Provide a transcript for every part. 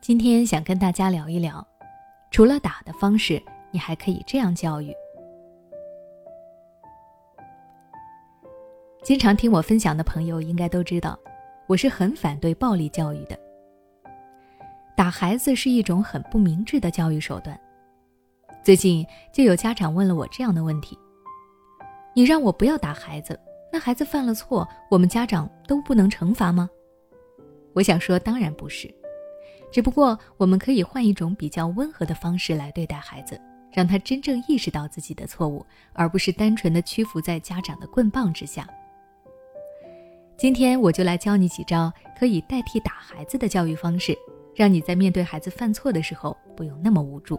今天想跟大家聊一聊，除了打的方式，你还可以这样教育。经常听我分享的朋友应该都知道，我是很反对暴力教育的。打孩子是一种很不明智的教育手段。最近就有家长问了我这样的问题：“你让我不要打孩子，那孩子犯了错，我们家长都不能惩罚吗？”我想说，当然不是。只不过，我们可以换一种比较温和的方式来对待孩子，让他真正意识到自己的错误，而不是单纯的屈服在家长的棍棒之下。今天我就来教你几招可以代替打孩子的教育方式，让你在面对孩子犯错的时候不用那么无助。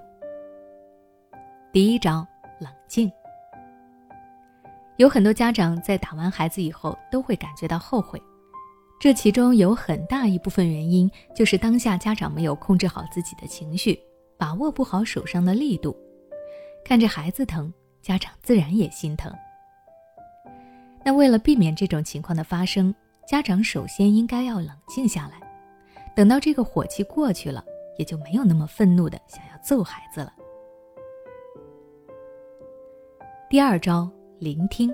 第一招，冷静。有很多家长在打完孩子以后都会感觉到后悔。这其中有很大一部分原因，就是当下家长没有控制好自己的情绪，把握不好手上的力度，看着孩子疼，家长自然也心疼。那为了避免这种情况的发生，家长首先应该要冷静下来，等到这个火气过去了，也就没有那么愤怒的想要揍孩子了。第二招，聆听。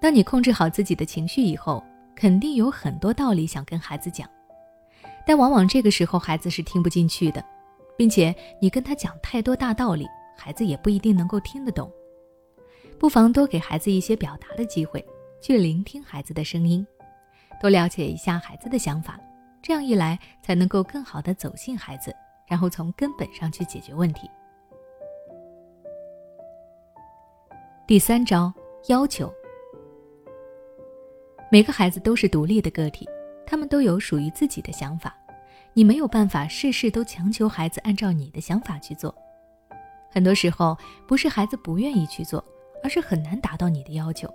当你控制好自己的情绪以后。肯定有很多道理想跟孩子讲，但往往这个时候孩子是听不进去的，并且你跟他讲太多大道理，孩子也不一定能够听得懂。不妨多给孩子一些表达的机会，去聆听孩子的声音，多了解一下孩子的想法，这样一来才能够更好的走进孩子，然后从根本上去解决问题。第三招，要求。每个孩子都是独立的个体，他们都有属于自己的想法，你没有办法事事都强求孩子按照你的想法去做。很多时候不是孩子不愿意去做，而是很难达到你的要求。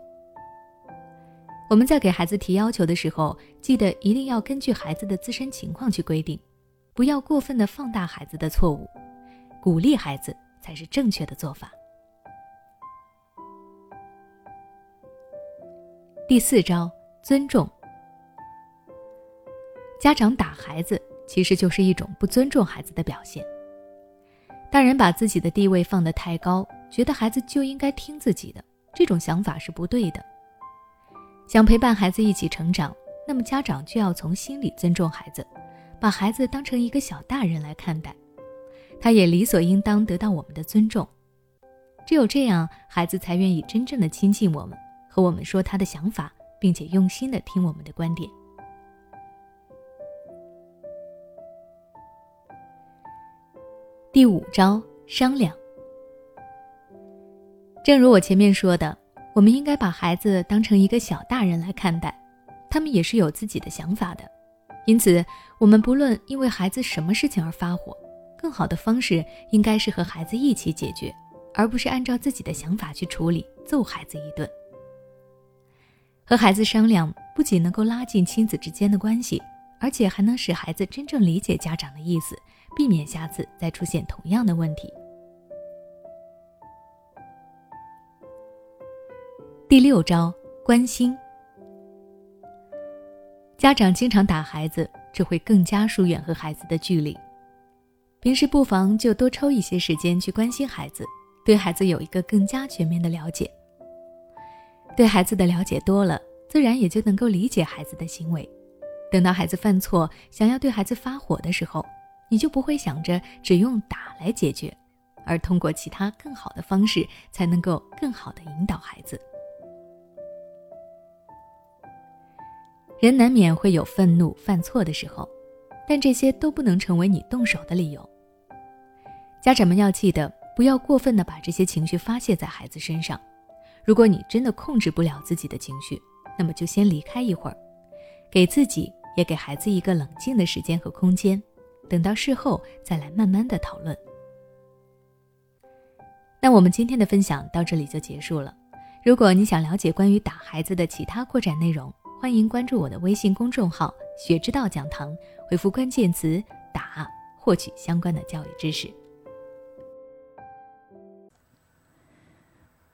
我们在给孩子提要求的时候，记得一定要根据孩子的自身情况去规定，不要过分的放大孩子的错误，鼓励孩子才是正确的做法。第四招。尊重家长打孩子，其实就是一种不尊重孩子的表现。大人把自己的地位放得太高，觉得孩子就应该听自己的，这种想法是不对的。想陪伴孩子一起成长，那么家长就要从心里尊重孩子，把孩子当成一个小大人来看待，他也理所应当得到我们的尊重。只有这样，孩子才愿意真正的亲近我们，和我们说他的想法。并且用心的听我们的观点。第五招，商量。正如我前面说的，我们应该把孩子当成一个小大人来看待，他们也是有自己的想法的。因此，我们不论因为孩子什么事情而发火，更好的方式应该是和孩子一起解决，而不是按照自己的想法去处理，揍孩子一顿。和孩子商量，不仅能够拉近亲子之间的关系，而且还能使孩子真正理解家长的意思，避免下次再出现同样的问题。第六招，关心。家长经常打孩子，只会更加疏远和孩子的距离。平时不妨就多抽一些时间去关心孩子，对孩子有一个更加全面的了解。对孩子的了解多了，自然也就能够理解孩子的行为。等到孩子犯错，想要对孩子发火的时候，你就不会想着只用打来解决，而通过其他更好的方式，才能够更好的引导孩子。人难免会有愤怒、犯错的时候，但这些都不能成为你动手的理由。家长们要记得，不要过分的把这些情绪发泄在孩子身上。如果你真的控制不了自己的情绪，那么就先离开一会儿，给自己也给孩子一个冷静的时间和空间，等到事后再来慢慢的讨论。那我们今天的分享到这里就结束了。如果你想了解关于打孩子的其他扩展内容，欢迎关注我的微信公众号“学之道讲堂”，回复关键词“打”获取相关的教育知识。